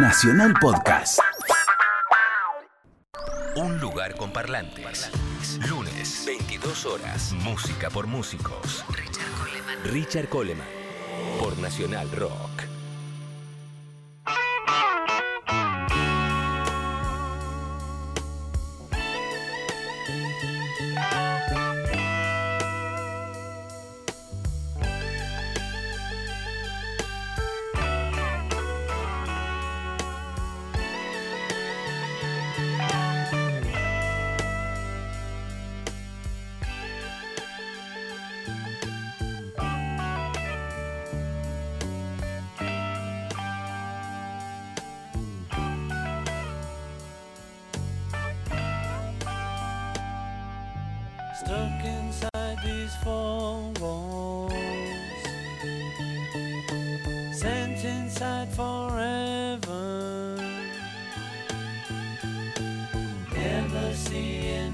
Nacional Podcast. Un lugar con parlantes. Lunes, 22 horas. Música por músicos. Richard Coleman. Richard Coleman. Por Nacional Rock. Stuck inside these four walls, sent inside forever. Never seeing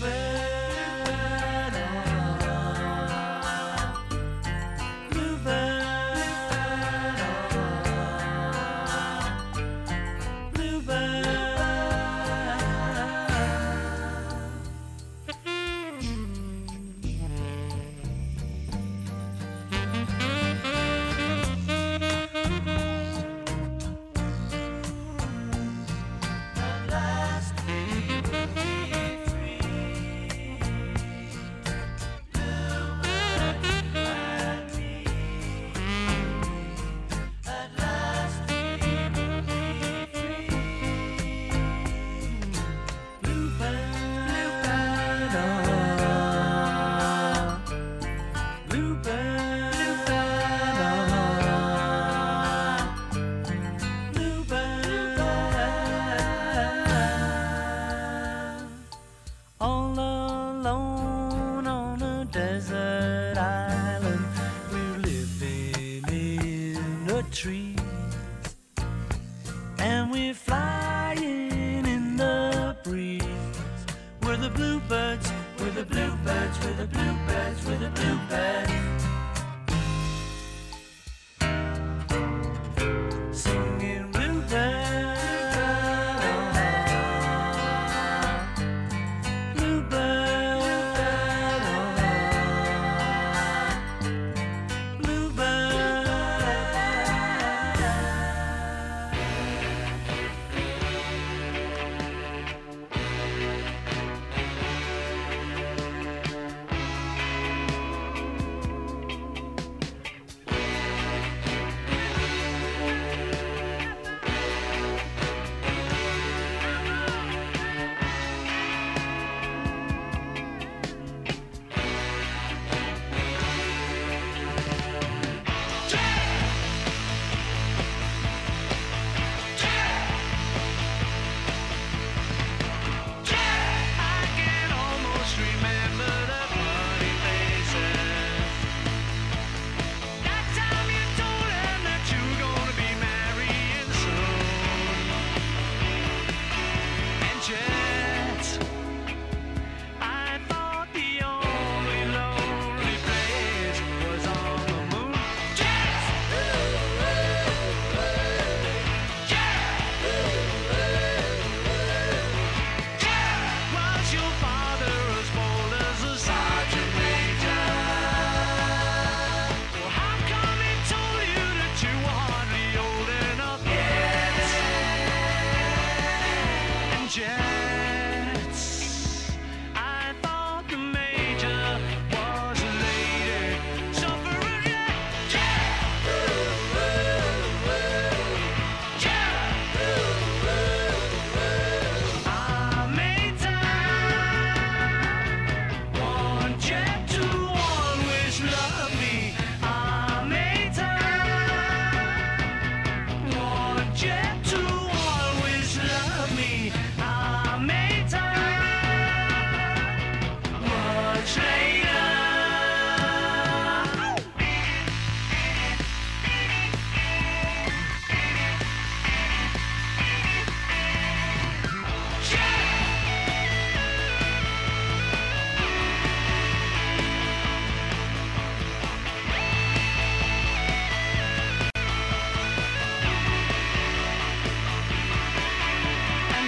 Bluebird,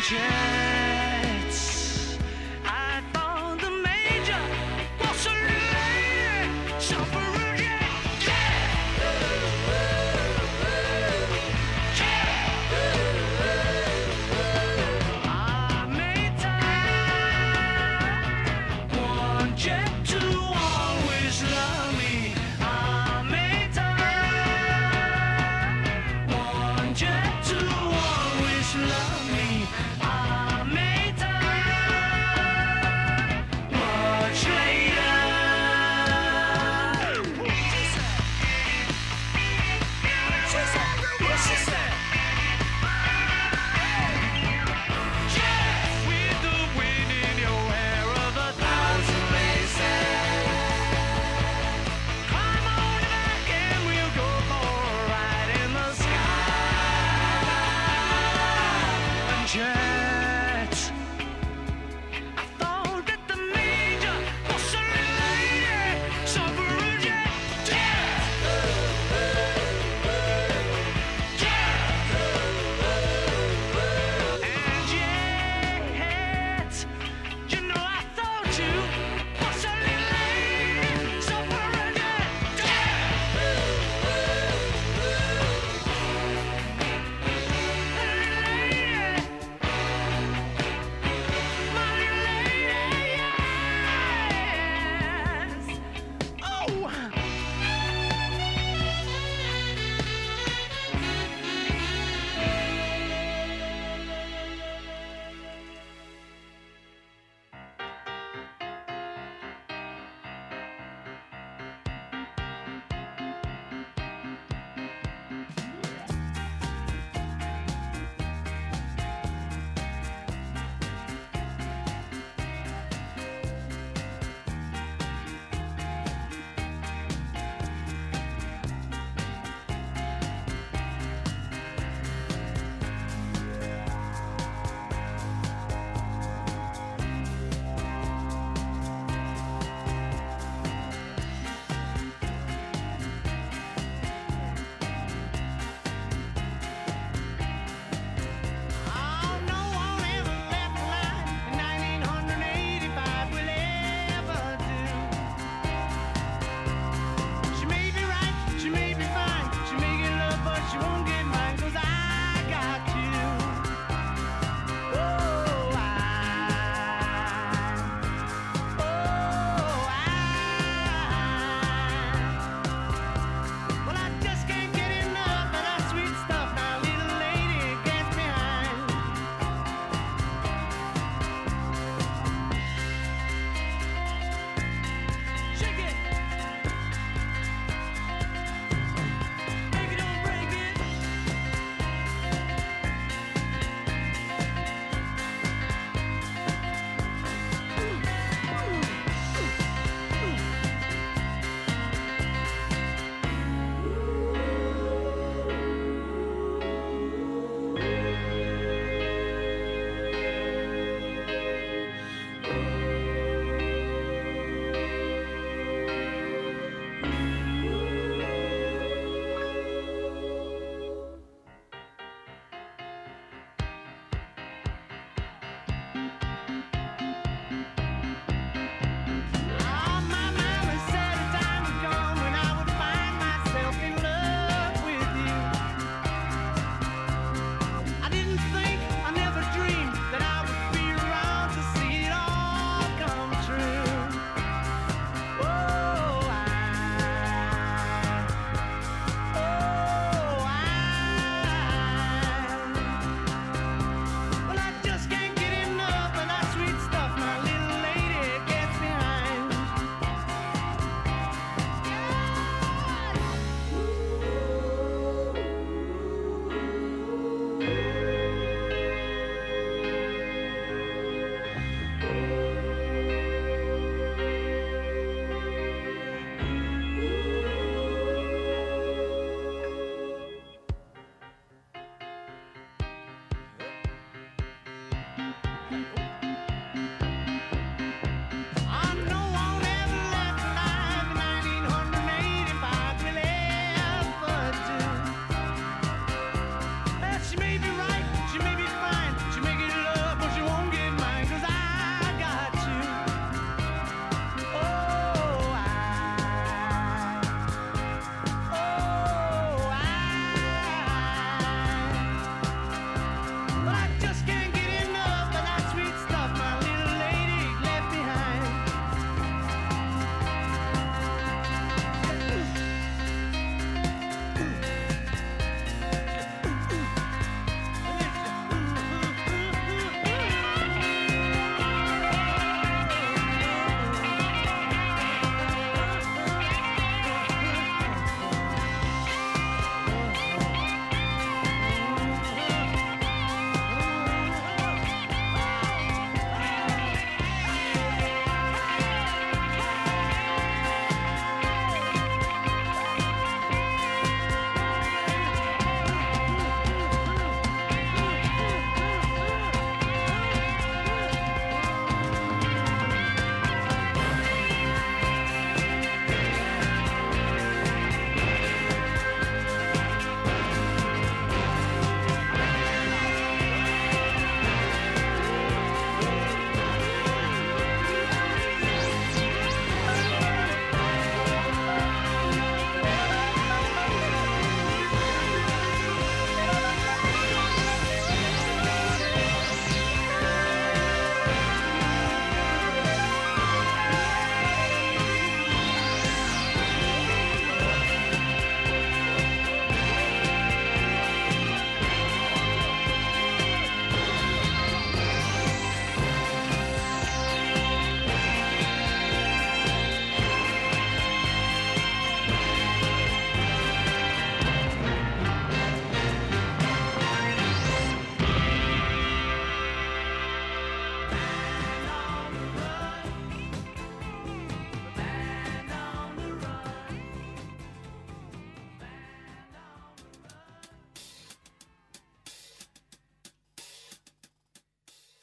change.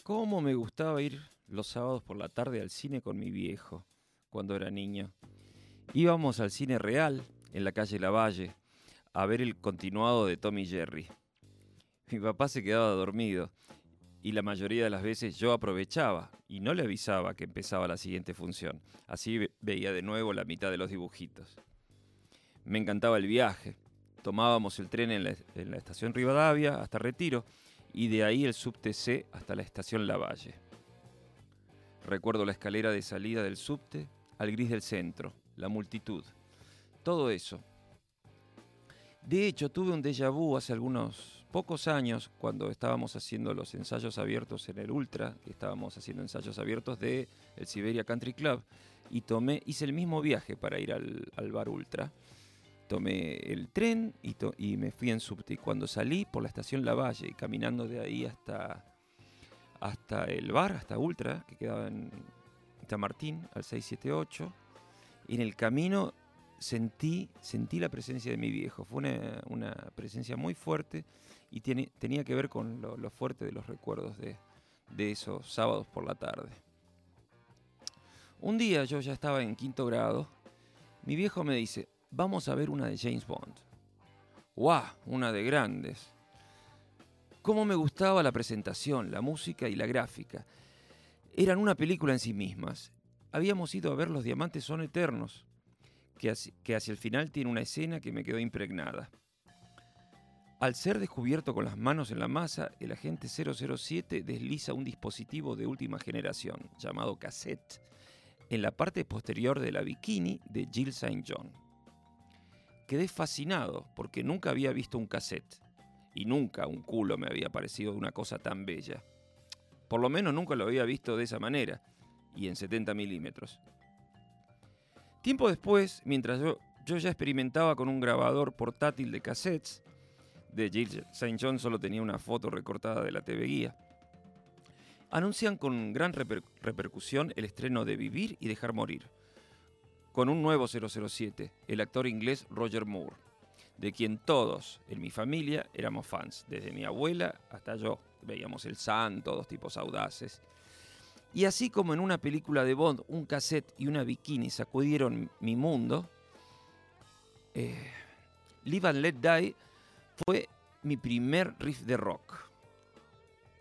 ¿Cómo me gustaba ir los sábados por la tarde al cine con mi viejo cuando era niño? Íbamos al cine real en la calle Lavalle a ver el continuado de Tommy Jerry. Mi papá se quedaba dormido y la mayoría de las veces yo aprovechaba y no le avisaba que empezaba la siguiente función. Así veía de nuevo la mitad de los dibujitos. Me encantaba el viaje. Tomábamos el tren en la, en la estación Rivadavia hasta Retiro y de ahí el subte C hasta la estación Lavalle. Recuerdo la escalera de salida del subte al gris del centro, la multitud, todo eso. De hecho, tuve un déjà vu hace algunos pocos años cuando estábamos haciendo los ensayos abiertos en el Ultra, estábamos haciendo ensayos abiertos de el Siberia Country Club y tomé, hice el mismo viaje para ir al, al bar Ultra tomé el tren y, me fui en subte. Y cuando salí por la estación Lavalle y caminando de ahí hasta, hasta el bar, hasta Ultra, que quedaba en Martín, al 678, y en el camino sentí, sentí la presencia de mi viejo. Fue una, presencia muy fuerte y tenía que ver con lo, fuerte de los recuerdos de esos sábados por la tarde. Un día yo ya estaba en quinto grado, mi viejo me dice, vamos a ver una de James Bond. ¡Guau! Una de grandes. Cómo me gustaba la presentación, la música y la gráfica. Eran una película en sí mismas. Habíamos ido a ver Los Diamantes son Eternos, que hacia, el final tiene una escena que me quedó impregnada. Al ser descubierto con las manos en la masa, el agente 007 desliza un dispositivo de última generación, llamado cassette, en la parte posterior de la bikini de Jill St. John quedé fascinado porque nunca había visto un cassette y nunca un culo me había parecido una cosa tan bella. Por lo menos nunca lo había visto de esa manera y en 70 milímetros. Tiempo después, mientras yo, ya experimentaba con un grabador portátil de cassettes, de Jill St. John solo tenía una foto recortada de la TV Guía, anuncian con gran repercusión el estreno de Vivir y Dejar Morir, con un nuevo 007, el actor inglés Roger Moore, de quien todos en mi familia éramos fans, desde mi abuela hasta yo. Veíamos El Santo, dos tipos audaces. Y así como en una película de Bond, un cassette y una bikini sacudieron mi mundo, eh, Live and Let Die fue mi primer riff de rock.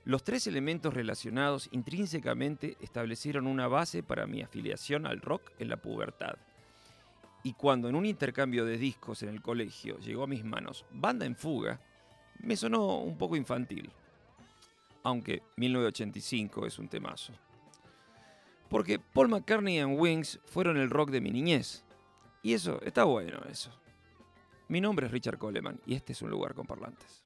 Los tres elementos relacionados intrínsecamente establecieron una base para mi afiliación al rock en la pubertad. Y cuando en un intercambio de discos en el colegio llegó a mis manos Banda en Fuga, me sonó un poco infantil. Aunque 1985 es un temazo. Porque Paul McCartney y Wings fueron el rock de mi niñez. Y eso, está bueno eso. Mi nombre es Richard Coleman y este es un lugar con parlantes.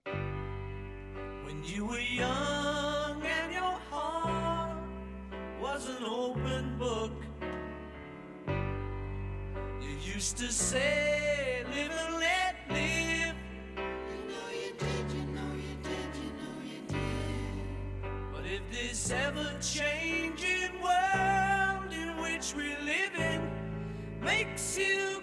When you were young and your heart was an open book, you used to say, live and let live. You know you did, you know you did, you know you did. But if this ever changing world in which we live in makes you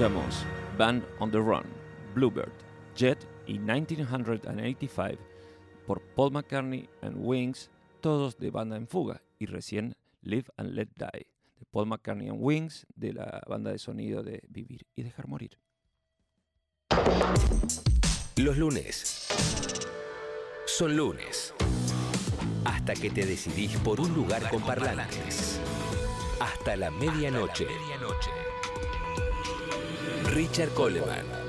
Escuchamos Band on the Run, Bluebird, Jet y 1985 por Paul McCartney and Wings, todos de banda en fuga, y recién Live and Let Die, de Paul McCartney and Wings, de la banda de sonido de Vivir y Dejar Morir. Los lunes son lunes. Hasta que te decidís por un lugar con parlantes. Hasta la medianoche. Richard Coleman.